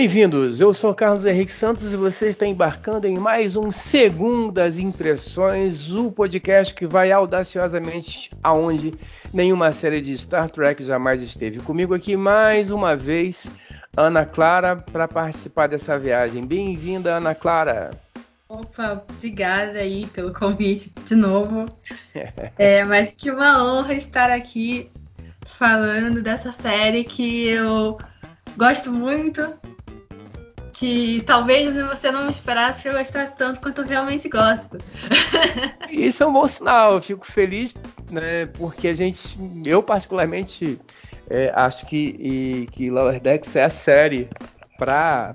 Bem-vindos, eu sou Carlos Henrique Santos e você está embarcando em mais um Segundas Impressões, o podcast que vai audaciosamente aonde nenhuma série de Star Trek jamais esteve. Comigo aqui mais uma vez, Ana Clara, para participar dessa viagem. Bem-vinda, Ana Clara. Opa, obrigada aí pelo convite de novo. é, mas que uma honra estar aqui falando dessa série que eu gosto muito que talvez você não esperasse que eu gostasse tanto quanto eu realmente gosto. Isso é um bom sinal, eu fico feliz, né, porque a gente, eu particularmente, é, acho que, e, que Lower Decks é a série para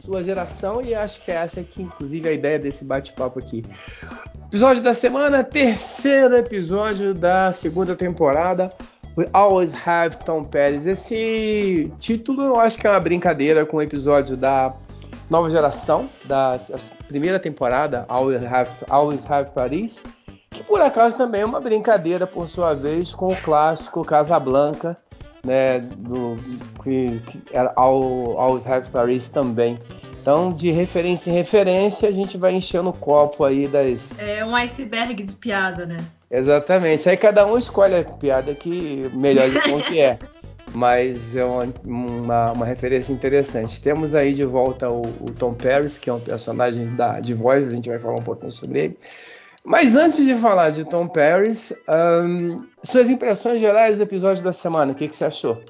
sua geração e acho que é essa aqui, inclusive, a ideia desse bate-papo aqui. Episódio da semana, terceiro episódio da segunda temporada. We Always Have Tom Paris. Esse título eu acho que é uma brincadeira com o episódio da nova geração, da primeira temporada, Always Have, Always Have Paris, que por acaso também é uma brincadeira, por sua vez, com o clássico Casablanca, né, do, que, que era Always Have Paris também. Então, de referência em referência, a gente vai enchendo o copo aí das. É um iceberg de piada, né? Exatamente. Aí cada um escolhe a piada que melhor de como que é. Mas é uma, uma, uma, referência interessante. Temos aí de volta o, o, Tom Paris, que é um personagem da, de voz, a gente vai falar um pouquinho sobre ele. Mas antes de falar de Tom Paris, um, suas impressões gerais do episódio da semana, o que, que você achou?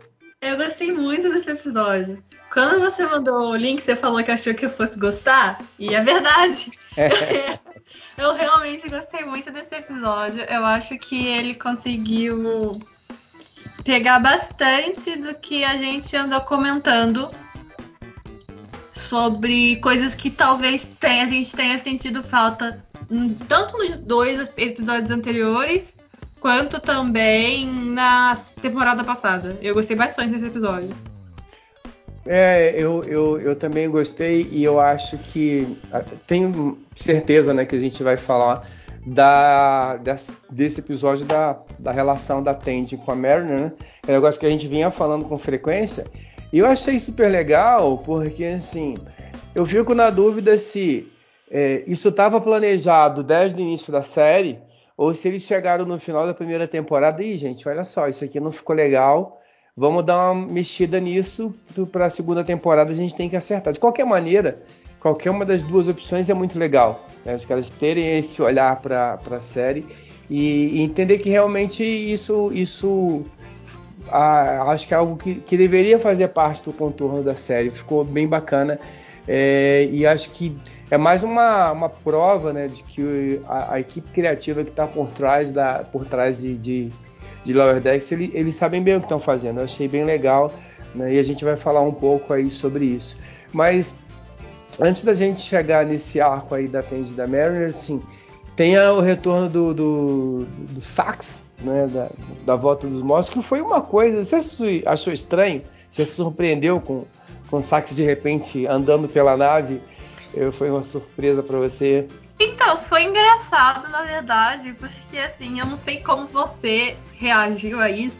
Eu gostei muito desse episódio. Quando você mandou o link, você falou que achou que eu fosse gostar, e é verdade. É. eu realmente gostei muito desse episódio. Eu acho que ele conseguiu pegar bastante do que a gente andou comentando sobre coisas que talvez tenha, a gente tenha sentido falta tanto nos dois episódios anteriores quanto também na temporada passada. Eu gostei bastante desse episódio. É, eu, eu, eu também gostei e eu acho que tenho certeza né, que a gente vai falar da, desse, desse episódio da, da relação da Tandy com a Mariner, né? É um negócio que a gente vinha falando com frequência. E eu achei super legal porque, assim, eu fico na dúvida se é, isso estava planejado desde o início da série ou se eles chegaram no final da primeira temporada e, gente, olha só, isso aqui não ficou legal Vamos dar uma mexida nisso para a segunda temporada a gente tem que acertar. De qualquer maneira, qualquer uma das duas opções é muito legal. Né? Os caras terem esse olhar para a série e, e, entender que realmente isso, isso ah, acho que é algo que, que, deveria fazer parte do contorno da série. Ficou bem bacana é, e acho que é mais uma, uma prova né, de que a, a equipe criativa que está por trás, da, por trás de, de de Lower Decks, ele, eles sabem bem o que estão fazendo. Eu achei bem legal né, e a gente vai falar um pouco aí sobre isso. Mas antes da gente chegar nesse arco aí da Tende da Mariner, assim, tem o retorno do, do, do Sax, né, da, da volta dos mortos, que foi uma coisa. Você achou estranho? Você se surpreendeu com, com o Sax de repente andando pela nave? Eu, foi uma surpresa para você? Então, foi engraçado, na verdade, porque assim, eu não sei como você reagiu a isso,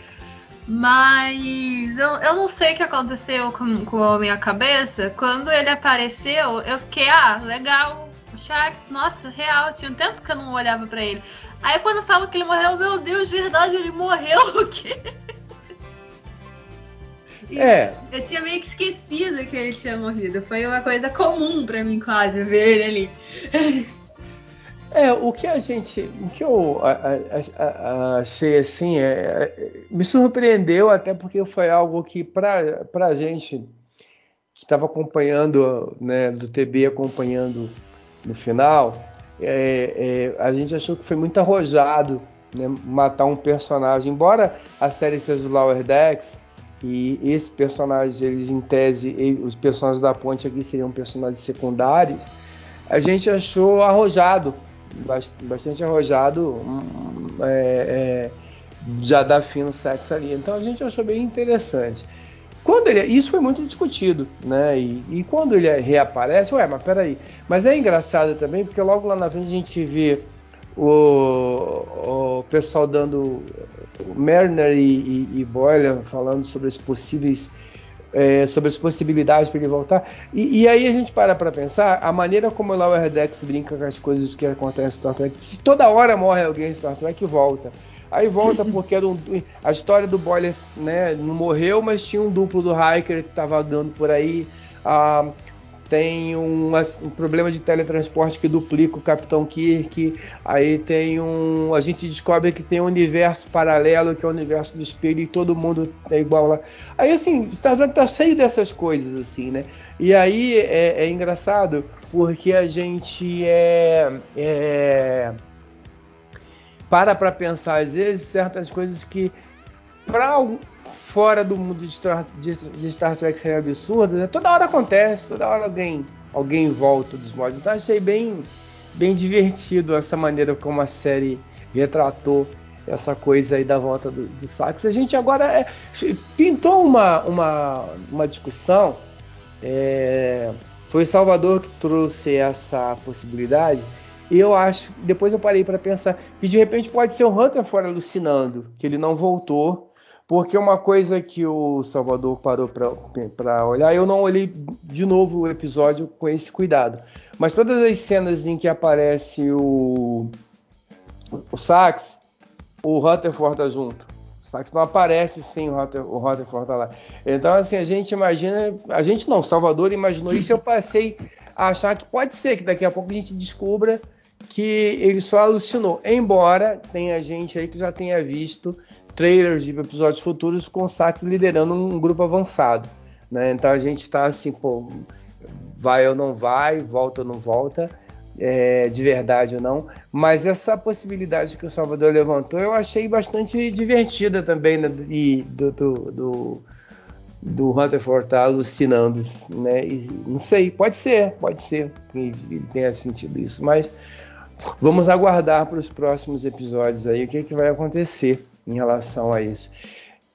mas eu, eu não sei o que aconteceu com, com a minha cabeça. Quando ele apareceu, eu fiquei, ah, legal, o Sharks, nossa, real, tinha um tempo que eu não olhava para ele. Aí quando falo que ele morreu, meu Deus, verdade, ele morreu, o quê? É. Eu tinha meio que esquecido que ele tinha morrido. Foi uma coisa comum para mim quase ver ele ali. É, o que a gente, o que eu a, a, a, achei assim, é, é, me surpreendeu até porque foi algo que para a gente que estava acompanhando, né, do TB acompanhando no final, é, é, a gente achou que foi muito arrojado né, matar um personagem, embora a série seja do Lower Decks e esses personagens, eles em tese, os personagens da ponte aqui seriam personagens secundários, a gente achou arrojado bastante arrojado, é, é, já dá fim no sexo ali. Então a gente achou bem interessante. Quando ele, isso foi muito discutido, né? E, e, quando ele reaparece, ué, mas peraí. Mas é engraçado também, porque logo lá na frente a gente vê o, o pessoal dando. O Mariner e, e, e falando sobre as possíveis é, sobre as possibilidades para ele voltar. E, e, aí a gente para para pensar a maneira como o Lower Decks brinca com as coisas que acontecem em Star Trek. Toda hora morre alguém em Star Trek e volta. Aí volta porque era um, a história do Boyles né, não morreu, mas tinha um duplo do Hiker que estava andando por aí. Ah, tem um, um, problema de teletransporte que duplica o Capitão Kirk. Aí tem um. A gente descobre que tem um universo paralelo, que é o universo do espelho, e todo mundo é igual lá. Aí assim, Star Trek tá cheio dessas coisas, assim, né? E aí é, é engraçado porque a gente é, é para para pensar às vezes certas coisas que para fora do mundo de Star, de, de Star Trek seria absurdo, né? toda hora acontece, toda hora alguém, alguém volta dos modos. Então achei bem, bem divertido essa maneira como a série retratou essa coisa aí da volta do, do Sax. A gente agora é, pintou uma, uma, uma discussão. É, foi Salvador que trouxe essa possibilidade. E eu acho, depois eu parei para pensar que de repente pode ser o Hunter fora alucinando, que ele não voltou porque uma coisa que o Salvador parou para olhar, eu não olhei de novo o episódio com esse cuidado. Mas todas as cenas em que aparece o, o Sax, o Rutherford tá junto. O Sax não aparece sem o, o Rutherford tá lá. Então, assim, a gente imagina. A gente não, Salvador imaginou isso. Eu passei a achar que pode ser que daqui a pouco a gente descubra que ele só alucinou. Embora tenha gente aí que já tenha visto trailers de episódios futuros com o Sax liderando um grupo avançado. Né? Então a gente está assim, pô, vai ou não vai, volta ou não volta, é, de verdade ou não. Mas essa possibilidade que o Salvador levantou eu achei bastante divertida também, né? E do, do, do, do estar tá alucinando, né? E, não sei, pode ser, pode ser que tenha sentido isso, mas vamos aguardar para os próximos episódios aí o que, é que vai acontecer em relação a isso.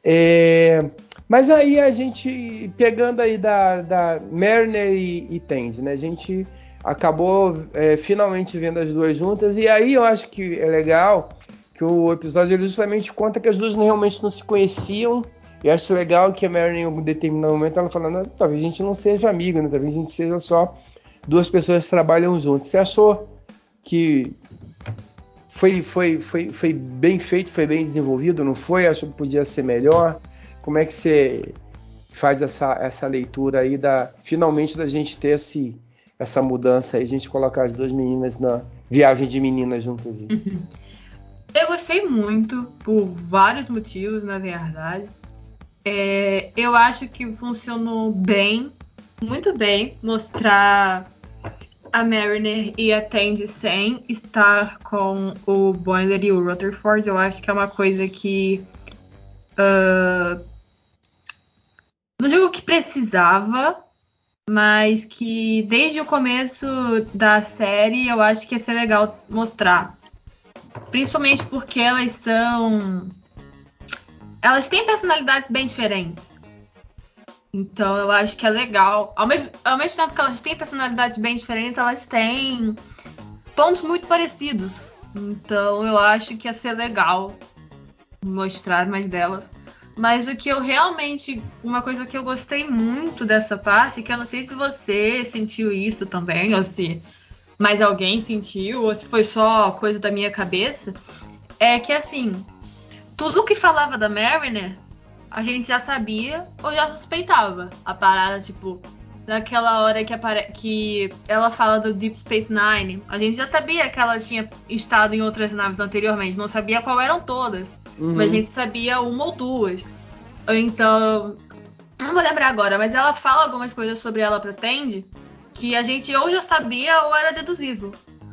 É, mas aí a gente, pegando aí da, da Mariner e, e né? A gente acabou é, finalmente vendo as duas juntas, e aí eu acho que é legal que o episódio ele justamente conta que as duas realmente não se conheciam, e acho legal que a Mariner em um determinado momento ela falando, talvez a gente não seja amiga, né? talvez a gente seja só duas pessoas que trabalham juntas. Você achou que foi, foi, foi, foi bem feito, foi bem desenvolvido, não foi? Acho que podia ser melhor. Como é que você faz essa, essa leitura aí da finalmente da gente ter esse, essa mudança aí, a gente colocar as duas meninas na viagem de meninas juntas? Aí. Eu gostei muito por vários motivos, na verdade. É, eu acho que funcionou bem, muito bem, mostrar a Mariner e a Tandy sem estar com o Boiler e o Rutherford. Eu acho que é uma coisa que. Uh, não digo que precisava, mas que desde o começo da série eu acho que ia ser legal mostrar. Principalmente porque elas são. Elas têm personalidades bem diferentes. Então eu acho que é legal. Ao mesmo, ao mesmo tempo que elas têm personalidades bem diferentes, elas têm pontos muito parecidos. Então eu acho que ia ser legal mostrar mais delas. Mas o que eu realmente. Uma coisa que eu gostei muito dessa parte, que eu não sei se você sentiu isso também, ou se mais alguém sentiu, ou se foi só coisa da minha cabeça, é que assim, tudo que falava da Mariner a gente já sabia ou já suspeitava. A parada, tipo, naquela hora que, que ela fala do Deep Space Nine, a gente já sabia que ela tinha estado em outras naves anteriormente, não sabia qual eram todas, uhum. mas a gente sabia uma ou duas. Então, não vou lembrar agora, mas ela fala algumas coisas sobre ela pra Tandy que a gente ou já sabia ou era deduzível.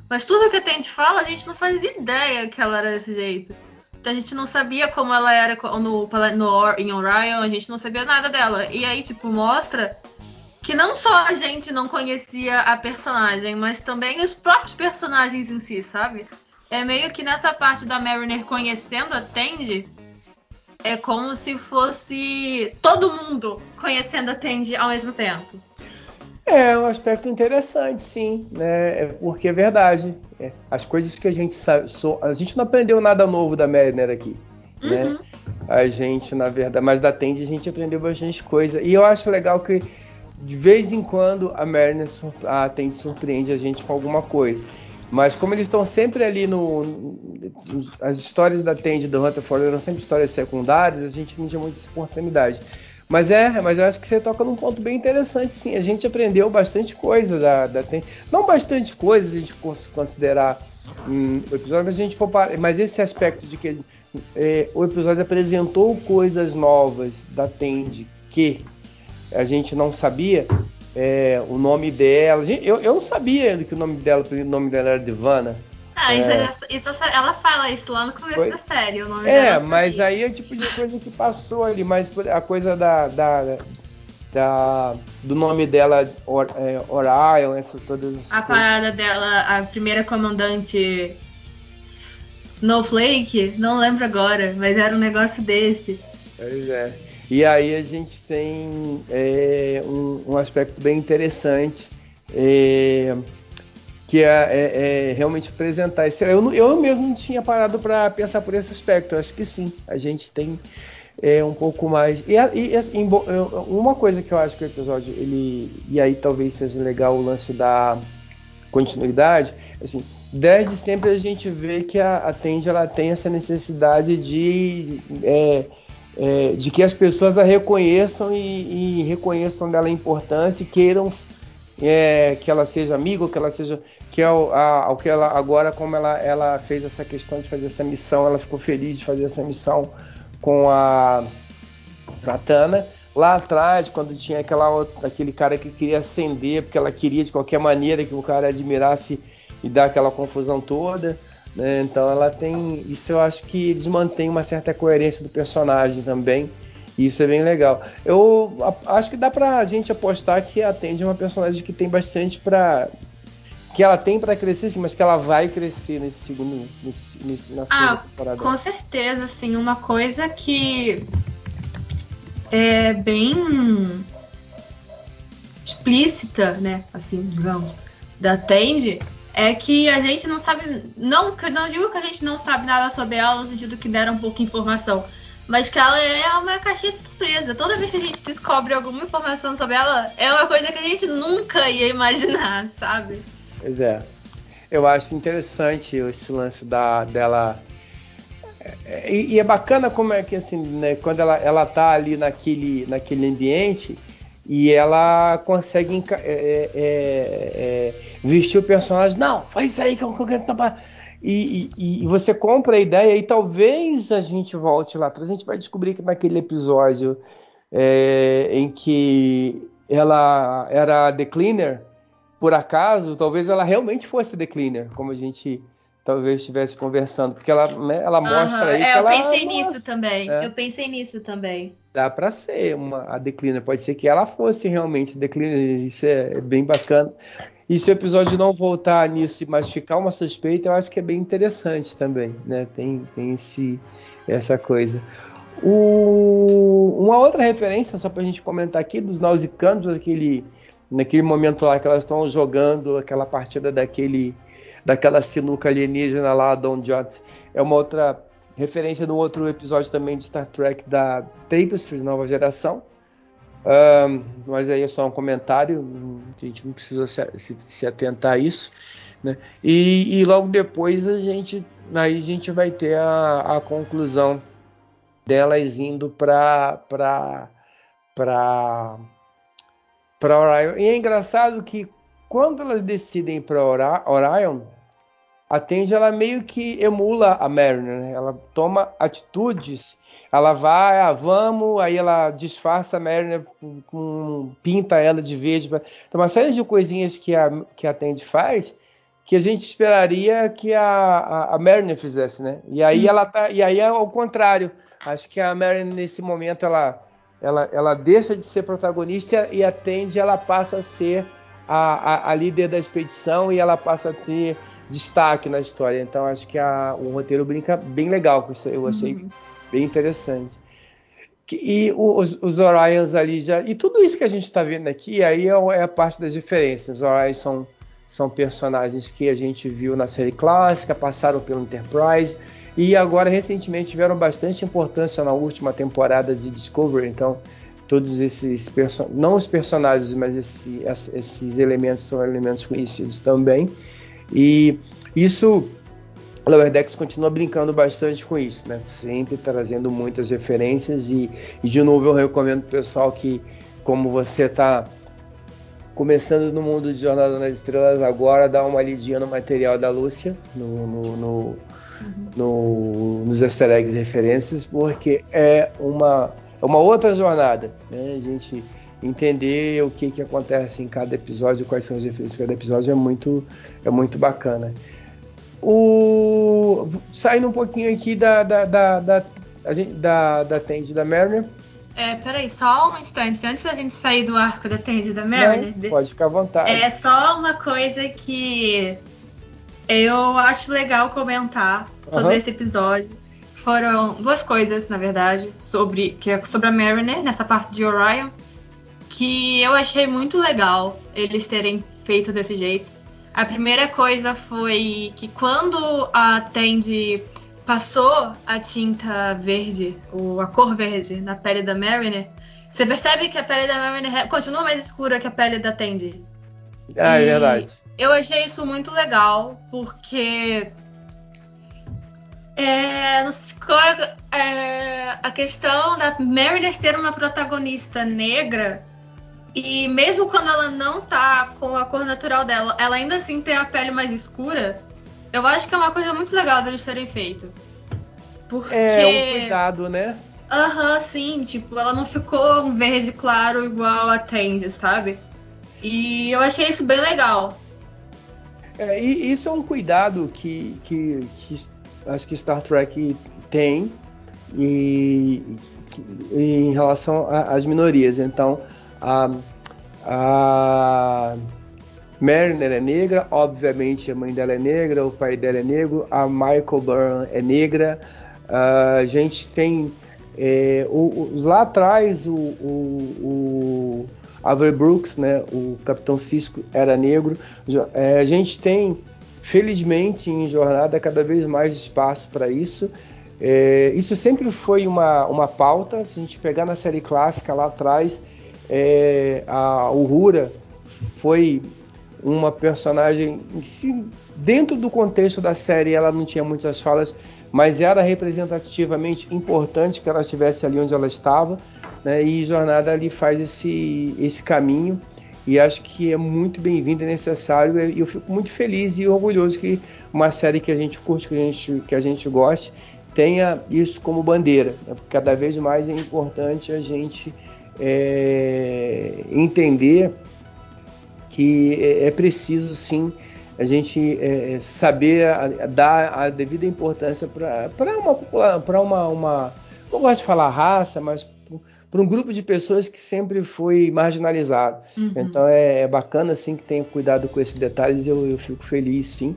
Mas tudo que a Tandy fala, a gente não faz ideia que ela era desse jeito a gente não sabia como ela era no, no, em Orion, a gente não sabia nada dela. E aí, tipo, mostra que não só a gente não conhecia a personagem, mas também os próprios personagens em si, sabe? É meio que nessa parte da Mariner conhecendo a Tandy, é como se fosse todo mundo conhecendo a Tandy ao mesmo tempo. É um aspecto interessante, sim, né? É porque é verdade. É, as coisas que a gente sabe, so, a gente não aprendeu nada novo da Mariner aqui. né? uhum. né? A gente, na verdade, mas da Tende a gente aprendeu bastante coisa. E eu acho legal que de vez em quando a Mariner a Tende surpreende a gente com alguma coisa. Mas como eles estão sempre ali no. As histórias da Tende do Hunter Ford eram sempre histórias secundárias, a gente não tinha muita oportunidade. Mas é, mas eu acho que você toca num ponto bem interessante, sim. A gente aprendeu bastante coisa da, da Tende. Não bastante coisa, se a gente considerar hum, o episódio, mas a gente for Mas esse aspecto de que é, o episódio apresentou coisas novas da Tende que a gente não sabia, é, o nome dela. Eu, eu não sabia que o nome dela, o nome dela era Divana. Ah, é. isso, isso, ela fala isso lá no começo Foi. da série. O nome é, mas aí é tipo de coisa que passou ali, mas a coisa da, da, da do nome dela, Or, é, Orion, essa todas. A coisas. parada dela, a primeira comandante Snowflake, não lembro agora, mas era um negócio desse. Pois é. E aí a gente tem é, um, um, aspecto bem interessante, é, que é, é, é, realmente apresentar esse. Eu, eu mesmo não tinha parado para pensar por esse aspecto. Eu acho que sim, a gente tem é, um pouco mais. E, e assim, uma coisa que eu acho que o episódio ele e aí talvez seja legal o lance da continuidade, assim, desde sempre a gente vê que a, a Tende ela tem essa necessidade de é, é, de que as pessoas a reconheçam e, e reconheçam dela a importância e queiram é, que ela seja amiga, que ela seja que é o, a, que ela agora como ela, ela fez essa questão de fazer essa missão, ela ficou feliz de fazer essa missão com a Pratana. Lá atrás, quando tinha aquela, aquele cara que queria acender, porque ela queria de qualquer maneira que o cara admirasse e dar aquela confusão toda. Né? Então ela tem. Isso eu acho que eles mantêm uma certa coerência do personagem também. Isso é bem legal. Eu acho que dá pra gente apostar que a Tandy é uma personagem que tem bastante pra. Que ela tem para crescer, sim, mas que ela vai crescer nesse segundo. Nesse, nesse, na segunda ah, temporada. Com certeza, assim, uma coisa que é bem explícita, né? Assim, digamos, da Tandy é que a gente não sabe. Não, não digo que a gente não sabe nada sobre ela, no sentido que deram pouca informação. Mas que ela é uma caixinha de surpresa. Toda vez que a gente descobre alguma informação sobre ela, é uma coisa que a gente nunca ia imaginar, sabe? Pois é. Eu acho interessante esse lance da, dela. É, e, e é bacana como é que assim, né, quando ela, ela tá ali naquele, naquele ambiente e ela consegue é, é, é, vestir o personagem. Não, faz isso aí que eu quero tapar. E, e, e, você compra a ideia e talvez a gente volte lá atrás. A gente vai descobrir que naquele episódio é, em que ela era The Cleaner, por acaso, talvez ela realmente fosse The Cleaner, como a gente talvez estivesse conversando, porque ela, né, ela mostra aí é, eu ela, pensei nisso também. É. Eu pensei nisso também. Dá para ser uma a Declina, pode ser que ela fosse realmente Declina, isso é bem bacana. E se o episódio não voltar nisso, mas ficar uma suspeita, eu acho que é bem interessante também, né? Tem, tem esse, essa coisa. O, uma outra referência, só para a gente comentar aqui, dos Nausicanos, aquele, naquele momento lá que elas estão jogando aquela partida daquele daquela sinuca alienígena lá, Don Jot. É uma outra referência no outro episódio também de Star Trek da Tapestry, nova geração. Mas aí é só um comentário, a gente não precisa se, se, se atentar a isso. Né? E, e, logo depois a gente, aí a gente vai ter a, a conclusão delas indo para para para Orion. E é engraçado que quando elas decidem para Orion, a Tandy ela meio que emula a Mariner, né? ela toma atitudes, ela vai, ah, vamos, aí ela disfarça a Mariner, com, pinta ela de verde, então uma série de coisinhas que a, que a Tandy faz que a gente esperaria que a, a, a Mariner fizesse, né? E aí ela tá, e aí é ao contrário, acho que a Mariner nesse momento ela, ela, ela deixa de ser protagonista e a Tandy ela passa a ser a, a, a, líder da expedição e ela passa a ter destaque na história. Então acho que a, o roteiro brinca bem legal com isso. Eu achei uhum. bem interessante. E os, os Orions ali já. E tudo isso que a gente está vendo aqui, aí é, é, a parte das diferenças. Os Orions são, são personagens que a gente viu na série clássica, passaram pelo Enterprise. E agora, recentemente, tiveram bastante importância na última temporada de Discovery. Então, todos esses não os personagens, mas esse, esses elementos são elementos conhecidos também. E isso, Lower Decks continua brincando bastante com isso, né? Sempre trazendo muitas referências. E, e de novo, eu recomendo pro pessoal que, como você está começando no mundo de Jornada nas Estrelas agora, dá uma lidinha no material da Lúcia, no, no, no, no, nos easter eggs e referências, porque é uma, é uma outra jornada, né? A gente entender o que, que acontece em cada episódio, quais são as referências de cada episódio é muito, é muito bacana. O, saindo um pouquinho aqui da, da, da, da, da, da Tende da Mariner, é, peraí, só um instante. Antes da gente sair do arco da Tandy da Mariner. Não, pode ficar à vontade. É só uma coisa que eu acho legal comentar sobre uhum. esse episódio. Foram duas coisas, na verdade, sobre, que é sobre a Mariner, nessa parte de Orion, que eu achei muito legal eles terem feito desse jeito. A primeira coisa foi que quando a Tandy passou a tinta verde, ou a cor verde, na pele da Mariner, você percebe que a pele da Mariner continua mais escura que a pele da Tandy. Ah, é verdade. Eu achei isso muito legal, porque é, é, a questão da Mariner ser uma protagonista negra e mesmo quando ela não tá com a cor natural dela, ela ainda assim tem a pele mais escura. Eu acho que é uma coisa muito legal deles terem feito. Porque. É um cuidado, né? Aham, uhum, sim. Tipo, ela não ficou um verde claro igual a Tandy, sabe? E eu achei isso bem legal. É, e isso é um cuidado que, que, que acho que Star Trek tem e, em relação às minorias. Então, a, a Mariner é negra, obviamente a mãe dela é negra, o pai dela é negro, a Michael Byrne é negra, a gente tem é, o, o, lá atrás o, o, Aver Brooks, né, o Capitão Cisco era negro. É, a gente tem, felizmente, em jornada cada vez mais espaço para isso. É, isso sempre foi uma, uma pauta. Se a gente pegar na série clássica lá atrás, é, a Uhura foi uma personagem dentro do contexto da série ela não tinha muitas falas, mas era representativamente importante que ela estivesse ali onde ela estava, né? E Jornada ali faz esse esse caminho e acho que é muito bem-vindo e necessário e eu fico muito feliz e orgulhoso que uma série que a gente curte, que a gente que a gente goste, tenha isso como bandeira. Né? Cada vez mais é importante a gente é, entender que é, é preciso sim a gente é, saber a, a dar a devida importância para uma, pra uma, uma, não gosto de falar raça, mas para um grupo de pessoas que sempre foi marginalizado. Uhum. Então é, é, bacana assim que tenha cuidado com esses detalhes, eu, eu fico feliz sim.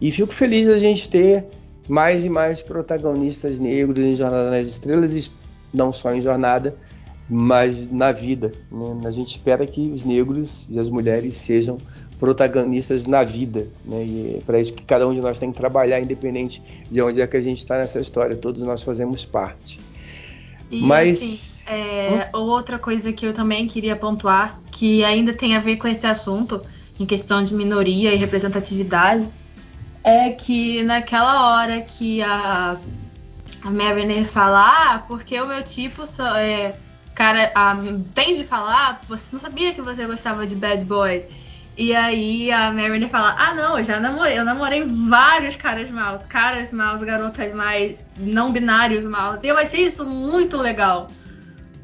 E fico feliz a gente ter mais e mais protagonistas negros em Jornada nas Estrelas, não só em Jornada, mas na vida. Né? A gente espera que os negros e as mulheres sejam protagonistas na vida. Né? E é para isso que cada um de nós tem que trabalhar, independente de onde é que a gente está nessa história. Todos nós fazemos parte. E, mas. Assim, é, hum? Outra coisa que eu também queria pontuar, que ainda tem a ver com esse assunto, em questão de minoria e representatividade, é que naquela hora que a, a Mariner fala, ah, porque o meu tipo só é cara a, tem de falar, você não sabia que você gostava de Bad Boys. E aí a Mariner fala: Ah, não, eu já namorei, eu namorei vários caras maus, caras maus, garotas mais não binários maus. E eu achei isso muito legal.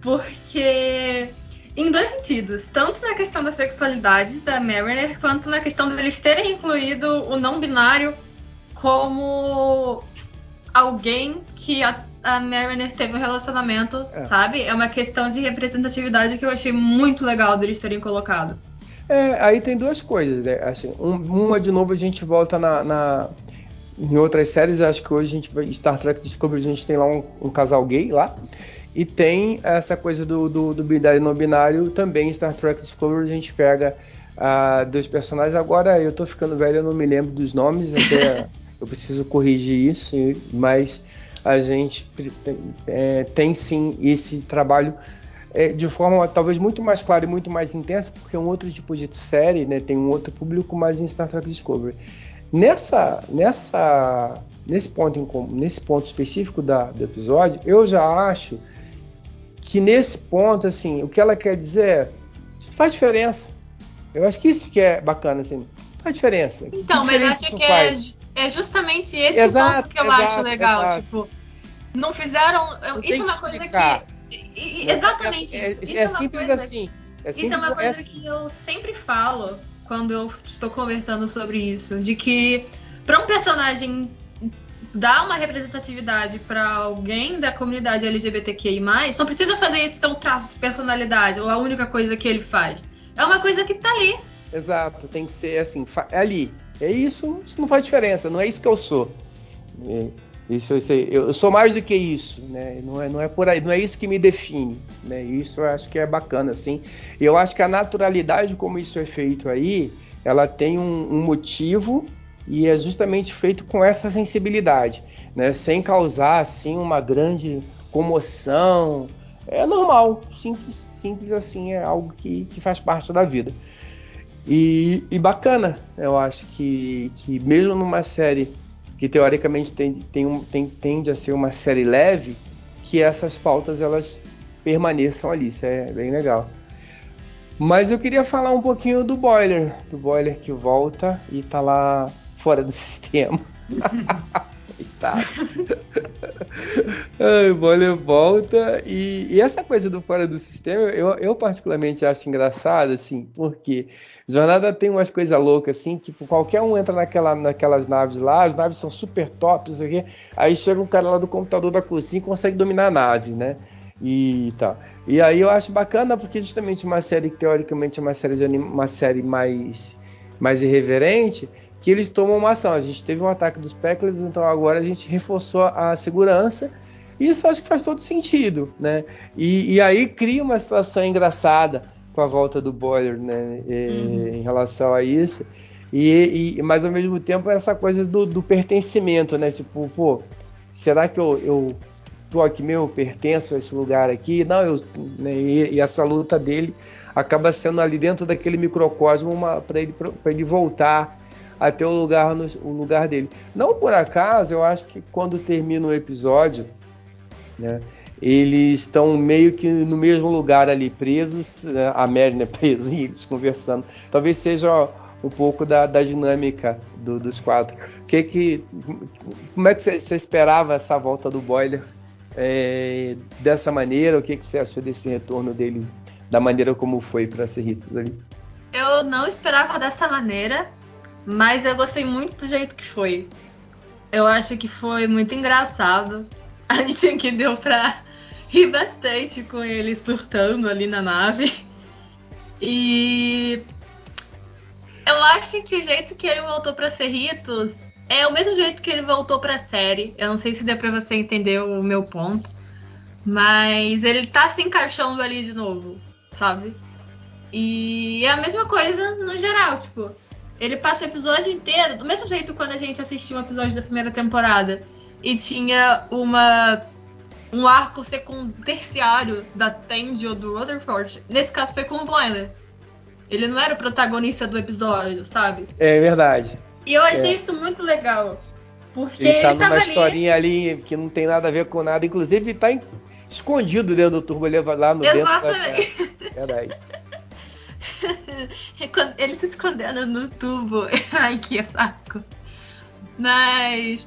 Porque em dois sentidos, tanto na questão da sexualidade da Mariner, quanto na questão deles terem incluído o não binário como alguém que a Mariner teve um relacionamento, é. sabe? É uma questão de representatividade que eu achei muito legal deles terem colocado. É, aí tem duas coisas, né? Assim, um, uma, de novo, a gente volta na, na, em outras séries. Acho que hoje a gente. Star Trek Discovery, a gente tem lá um, um casal gay lá. E tem essa coisa do, do, do binário e não binário também. Em Star Trek Discovery, a gente pega uh, dois personagens. Agora eu tô ficando velho, eu não me lembro dos nomes, até. eu preciso corrigir isso, mas a gente é, tem sim esse trabalho é, de forma talvez muito mais clara e muito mais intensa, porque é um outro tipo de série, né, tem um outro público mais em Star Trek Discovery. Nessa, nessa, nesse ponto, em, nesse ponto específico da, do episódio, eu já acho que nesse ponto, assim, o que ela quer dizer é, faz diferença. Eu acho que isso que é bacana, assim, faz diferença. Então, mas acho que é, é, justamente esse exato, ponto que eu exato, acho legal, exato. tipo, não fizeram, não isso é uma coisa que exatamente é, isso. É, é, é simples coisa, assim. É simples, isso é uma coisa assim. que eu sempre falo quando eu estou conversando sobre isso, de que para um personagem dar uma representatividade para alguém da comunidade LGBTQI+, não precisa fazer isso ser um traço de personalidade ou a única coisa que ele faz. É uma coisa que tá ali. Exato, tem que ser assim, é ali. É isso, isso não faz diferença, não é isso que eu sou. É, isso sei, eu sou mais do que isso, né? Não é, não é por aí, não é isso que me define, né? Isso eu acho que é bacana, assim. Eu acho que a naturalidade como isso é feito aí, ela tem um, um motivo e é justamente feito com essa sensibilidade, né? Sem causar assim uma grande comoção. É normal, simples, simples assim, é algo que, que faz parte da vida. E, e bacana, eu acho que, que mesmo numa série que teoricamente tem, tem tem, tende a ser uma série leve, que essas pautas elas permaneçam ali, isso é bem legal. Mas eu queria falar um pouquinho do boiler, do boiler que volta e tá lá fora do sistema. Coitado. o boiler volta e, e, essa coisa do fora do sistema eu, eu particularmente acho engraçado, assim, porque Jornada tem umas coisas loucas, assim, tipo, qualquer um entra naquela, naquelas naves lá, as naves são super tops, aqui, aí chega um cara lá do computador da cozinha e consegue dominar a nave, né? E tal. Tá. E aí eu acho bacana porque justamente uma série que teoricamente é uma série de anima, uma série mais mais irreverente, que eles tomam uma ação. A gente teve um ataque dos Pecklers, então agora a gente reforçou a segurança. E isso acho que faz todo sentido, né? E, e aí cria uma situação engraçada com a volta do Boiler, né? E, uhum. Em relação a isso. E, e, mas ao mesmo tempo essa coisa do, do, pertencimento, né? Tipo, pô, será que eu, eu tô aqui mesmo, pertenço a esse lugar aqui? Não, eu, né? e, e, essa luta dele acaba sendo ali dentro daquele microcosmo para ele, ele voltar até o lugar, no, o lugar dele. Não por acaso, eu acho que quando termina o episódio, né, eles estão meio que no mesmo lugar ali, presos, né, a Merlin é presa e eles conversando. Talvez seja um pouco da, da dinâmica do, dos quatro. Que que, como é que você, esperava essa volta do Boiler é, dessa maneira? O que, que você achou desse retorno dele, da maneira como foi para Cerritos ali? Eu não esperava dessa maneira. Mas eu gostei muito do jeito que foi. Eu acho que foi muito engraçado. A gente que deu pra rir bastante com ele surtando ali na nave. E eu acho que o jeito que ele voltou para Cerritos é o mesmo jeito que ele voltou para a série. Eu não sei se deu para você entender o meu ponto, mas ele tá se encaixando ali de novo, sabe? E é a mesma coisa no geral, tipo, ele passa o episódio inteiro, do mesmo jeito quando a gente assistiu um episódio da primeira temporada e tinha uma um arco secundário terciário da Tandy ou do Rutherford. Nesse caso foi com o Boiler. Ele não era o protagonista do episódio, sabe? É verdade. E eu achei é. isso muito legal. Porque ele tá ele numa historinha ali... ali... que não tem nada a ver com nada. Inclusive, tá em... escondido dentro do turbo lá no Exatamente. dentro da... Peraí. Ele se escondendo no tubo. Ai, que saco. Mas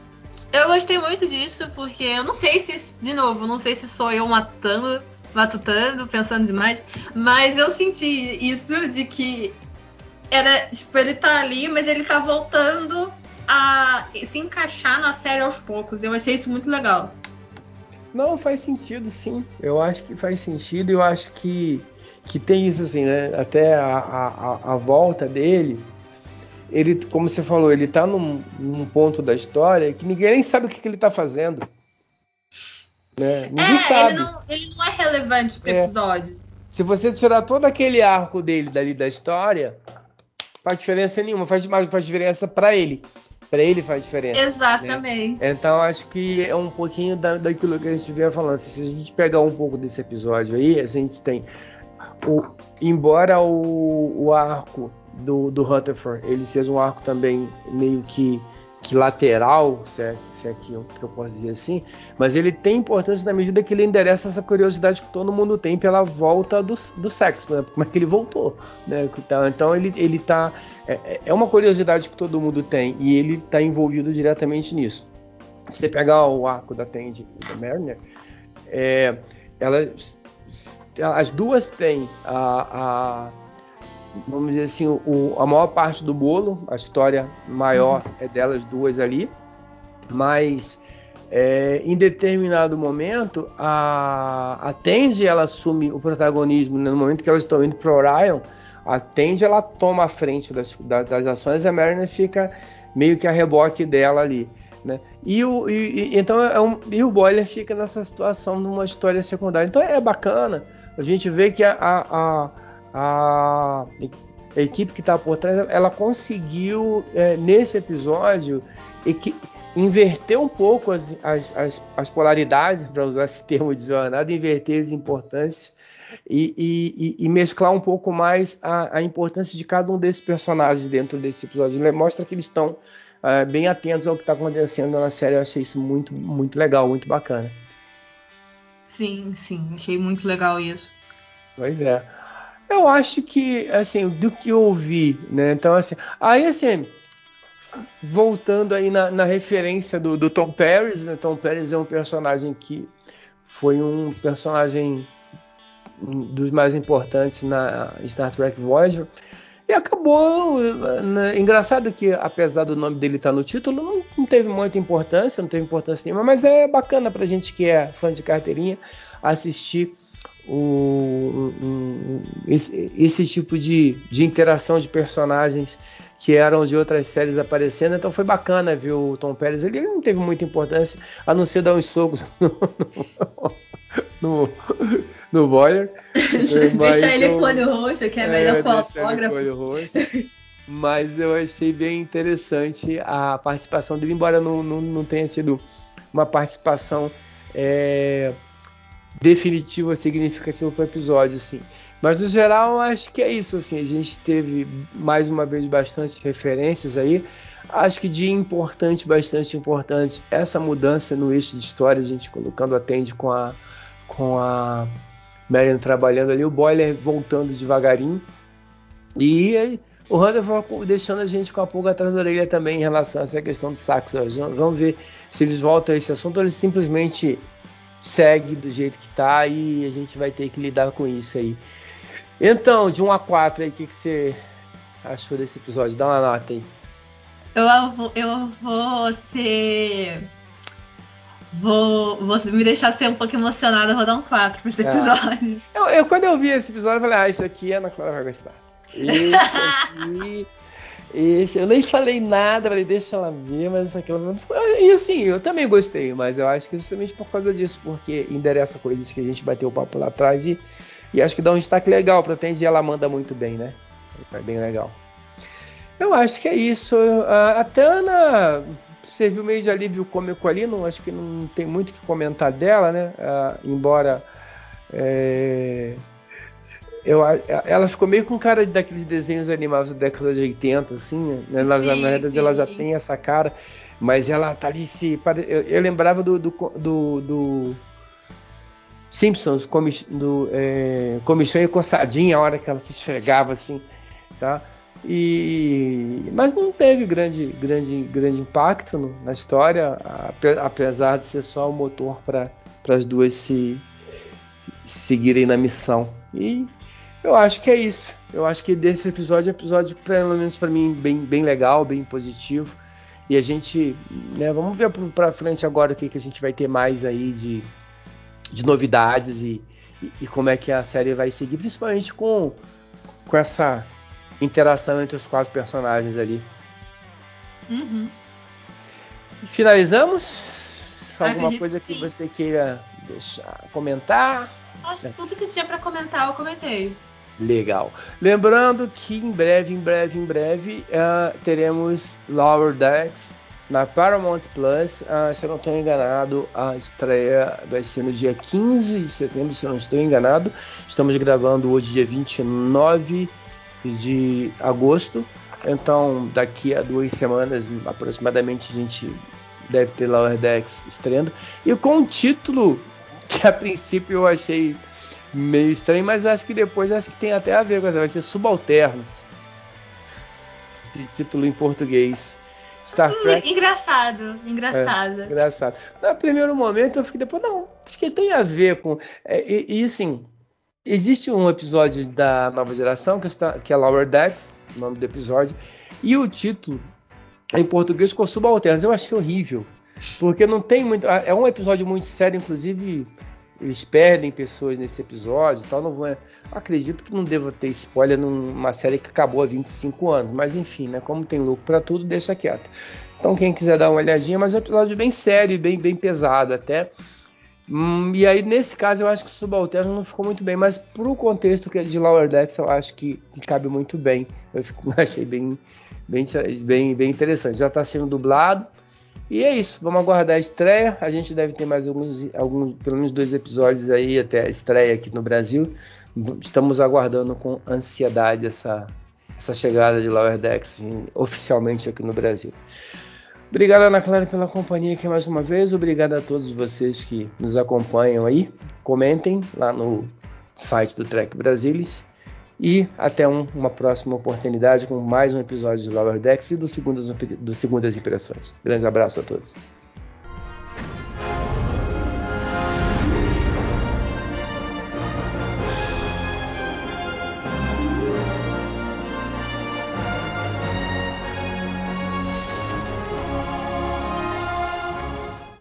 eu gostei muito disso, porque eu não sei se, de novo, não sei se sou eu matando, matutando, pensando demais, mas eu senti isso de que era, tipo, ele tá ali, mas ele tá voltando a se encaixar na série aos poucos. Eu achei isso muito legal. Não, faz sentido, sim. Eu acho que faz sentido. Eu acho que que tem isso assim, né? Até a, a, a volta dele, ele, como você falou, ele tá num, num, ponto da história que ninguém nem sabe o que, que ele tá fazendo. Né? Ninguém é, sabe. Ele não, ele não, é relevante pro é. episódio. Se você tirar todo aquele arco dele dali da história, faz diferença nenhuma, faz, faz diferença para ele. para ele faz diferença. Né? Exatamente. Né? Então acho que é um pouquinho da, daquilo que a gente vinha falando. Se a gente pegar um pouco desse episódio aí, a gente tem o, embora o, o arco do, do Rutherford ele seja um arco também meio que, que lateral, se é, se é que, eu, que eu posso dizer assim, mas ele tem importância na medida que ele endereça essa curiosidade que todo mundo tem pela volta do, do sexo, exemplo, como é que ele voltou. Né? Então, então ele, ele tá. É, é, uma curiosidade que todo mundo tem e ele está envolvido diretamente nisso. Se você pegar o arco da Tandy da Mariner, é, elas as duas têm a, a vamos dizer assim, o, a maior parte do bolo, a história maior uhum. é delas duas ali, mas é, em determinado momento a, a Tandy ela assume o protagonismo né, no momento que elas estão indo para Orion, a Tandy ela toma a frente das, das, das ações e a Mariner fica meio que a reboque dela ali. Né? E, o, e, então é um, e o Boiler fica nessa situação numa história secundária. Então é bacana a gente vê que a, a, a, a equipe que está por trás ela conseguiu é, nesse episódio inverter um pouco as, as, as, as polaridades, para usar esse termo de jornada, inverter as importâncias e, e, e, mesclar um pouco mais a, a, importância de cada um desses personagens dentro desse episódio. Ele mostra que eles estão é, bem atentos ao que está acontecendo na série. Eu achei isso muito, muito legal, muito bacana. Sim, sim, achei muito legal isso. Pois é. Eu acho que, assim, do que eu ouvi, né? Então, assim, aí, assim, voltando aí na, na referência do, do, Tom Paris, né? Tom Paris é um personagem que foi um personagem dos mais importantes na Star Trek Voyager. E acabou. Né? Engraçado que, apesar do nome dele estar no título, não, não, teve muita importância, não teve importância nenhuma, mas é bacana pra gente que é fã de carteirinha assistir o, um, esse, esse, tipo de, de interação de personagens que eram de outras séries aparecendo. Então foi bacana ver o Tom Pérez. Ele não teve muita importância, a não ser dar uns socos no, no Boyer. deixa ele com o olho roxo, que é, é melhor é, com o autógrafo. Mas eu achei bem interessante a participação dele, embora não, não, não tenha sido uma participação é, definitiva, significativa para o episódio, assim. Mas no geral, acho que é isso, assim. A gente teve mais uma vez bastante referências aí. Acho que de importante, bastante importante, essa mudança no eixo de história, a gente colocando a Tende com a com a Marion trabalhando ali, o Boiler voltando devagarinho. E o Rutherford deixando a gente com a pulga atrás da orelha também em relação a essa questão do sax. Vamos ver se eles voltam a esse assunto ou eles simplesmente segue do jeito que tá e a gente vai ter que lidar com isso aí. Então, de 1 a 4 aí, o que, que você achou desse episódio? Dá uma nota aí. Eu, eu vou ser Vou, vou me deixar ser um pouco emocionada, vou dar um 4 pra esse é. episódio. Eu, eu, quando eu vi esse episódio, eu falei, ah, isso aqui a Ana Clara vai gostar. Isso aqui. esse, eu nem falei nada, falei, deixa ela ver, mas isso aqui ela E assim, eu também gostei, mas eu acho que justamente por causa disso, porque endereça coisas que a gente bateu o papo lá atrás e, e acho que dá um destaque legal pra Tendi ela manda muito bem, né? É bem legal. Eu acho que é isso. A Tana serviu meio de alívio cômico ali, não, acho que não tem muito o que comentar dela, né? Ah, embora é, eu, ela ficou meio com cara daqueles desenhos animados da década de 80, assim, né? Ela, sim, na verdade sim. ela já tem essa cara, mas ela tá ali se. Eu, eu lembrava do, do, do, do Simpsons, do, é, comissão e coçadinha, a hora que ela se esfregava assim, tá? E, mas não teve grande, grande, grande impacto no, na história, apesar de ser só o motor para as duas se seguirem na missão. E eu acho que é isso. Eu acho que desse episódio é um episódio, pelo menos para mim, bem, bem legal, bem positivo. E a gente, né, vamos ver para frente agora o que, que a gente vai ter mais aí de, de novidades e, e, e como é que a série vai seguir, principalmente com, com essa interação entre os quatro personagens ali. Uhum. Finalizamos? Alguma coisa que sim. você queira deixar comentar? Acho que tudo que tinha para comentar eu comentei. Legal. Lembrando que em breve, em breve, em breve uh, teremos Lower Decks na Paramount Plus. Ah, se eu não estou enganado, a estreia vai ser no dia 15 de setembro, se eu não estou enganado. Estamos gravando hoje, dia 29 de agosto. Então, daqui a duas semanas, aproximadamente, a gente deve ter Lower Decks estreando. E com um título que a princípio eu achei meio estranho, mas acho que depois acho que tem até a ver com essa. Vai ser Subalternos. De título em português. Star hum, Trek. Engraçado, engraçado. É, engraçado. No primeiro momento eu fiquei depois, não, acho que tem a ver com. É, e, e assim, existe um episódio da nova geração que, está, que é Lower Decks, o nome do episódio, e o título em português ficou Subalternos. Eu achei horrível. Porque não tem muito. É um episódio muito sério, inclusive eles perdem pessoas nesse episódio tal. Não vou, acredito que não devo ter spoiler numa série que acabou há 25 anos, mas enfim, né? Como tem lucro para tudo, deixa quieto. Então, quem quiser dar uma olhadinha, mas é um episódio bem sério e bem, bem pesado até. Hum, e aí, nesse caso, eu acho que o Subalterno não ficou muito bem, mas pro contexto que de Lower Decks, eu acho que, que cabe muito bem. Eu fico, achei bem, bem, bem, bem interessante. Já está sendo dublado. E é isso, vamos aguardar a estreia. A gente deve ter mais alguns, alguns, pelo menos dois episódios aí até a estreia aqui no Brasil. Estamos aguardando com ansiedade essa, essa chegada de Lower Decks oficialmente aqui no Brasil. Obrigado, Ana Clara, pela companhia aqui mais uma vez. Obrigado a todos vocês que nos acompanham aí. Comentem lá no site do Trek Brasilis. E até um, uma próxima oportunidade com mais um episódio de Lower Decks e do Segundas, do Segundas Impressões. Grande abraço a todos.